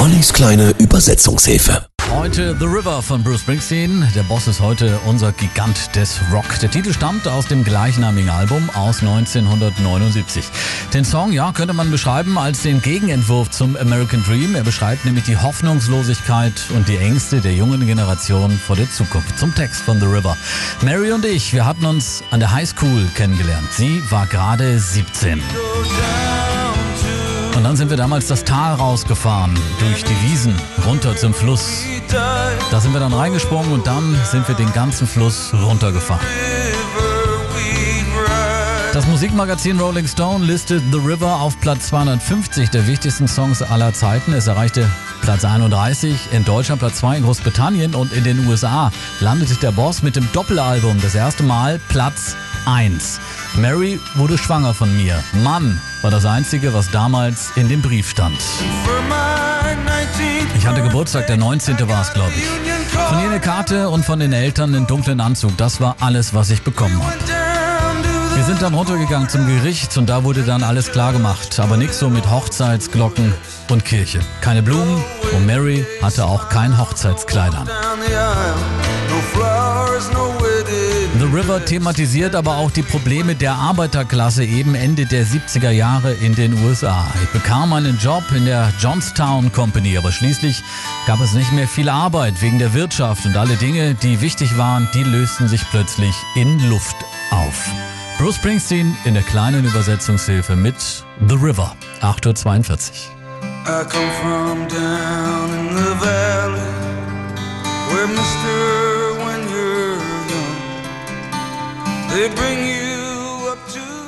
Ollis kleine Übersetzungshilfe. Heute The River von Bruce Springsteen. Der Boss ist heute unser Gigant des Rock. Der Titel stammt aus dem gleichnamigen Album aus 1979. Den Song, ja, könnte man beschreiben als den Gegenentwurf zum American Dream. Er beschreibt nämlich die Hoffnungslosigkeit und die Ängste der jungen Generation vor der Zukunft. Zum Text von The River. Mary und ich, wir hatten uns an der High School kennengelernt. Sie war gerade 17. Und dann sind wir damals das Tal rausgefahren, durch die Wiesen, runter zum Fluss. Da sind wir dann reingesprungen und dann sind wir den ganzen Fluss runtergefahren. Das Musikmagazin Rolling Stone listet The River auf Platz 250 der wichtigsten Songs aller Zeiten. Es erreichte Platz 31 in Deutschland, Platz 2 in Großbritannien und in den USA landete der Boss mit dem Doppelalbum das erste Mal Platz 1. Mary wurde schwanger von mir. Mann war das Einzige, was damals in dem Brief stand. Ich hatte Geburtstag, der 19. war es, glaube ich. Von ihr eine Karte und von den Eltern einen dunklen Anzug. Das war alles, was ich bekommen habe. Wir sind dann runtergegangen zum Gericht und da wurde dann alles klar gemacht. Aber nichts so mit Hochzeitsglocken und Kirche. Keine Blumen und Mary hatte auch kein Hochzeitskleid an. River thematisiert aber auch die Probleme der Arbeiterklasse eben Ende der 70er Jahre in den USA. Ich bekam einen Job in der Johnstown Company, aber schließlich gab es nicht mehr viel Arbeit wegen der Wirtschaft und alle Dinge, die wichtig waren, die lösten sich plötzlich in Luft auf. Bruce Springsteen in der kleinen Übersetzungshilfe mit The River, 8.42 Uhr. they bring you up to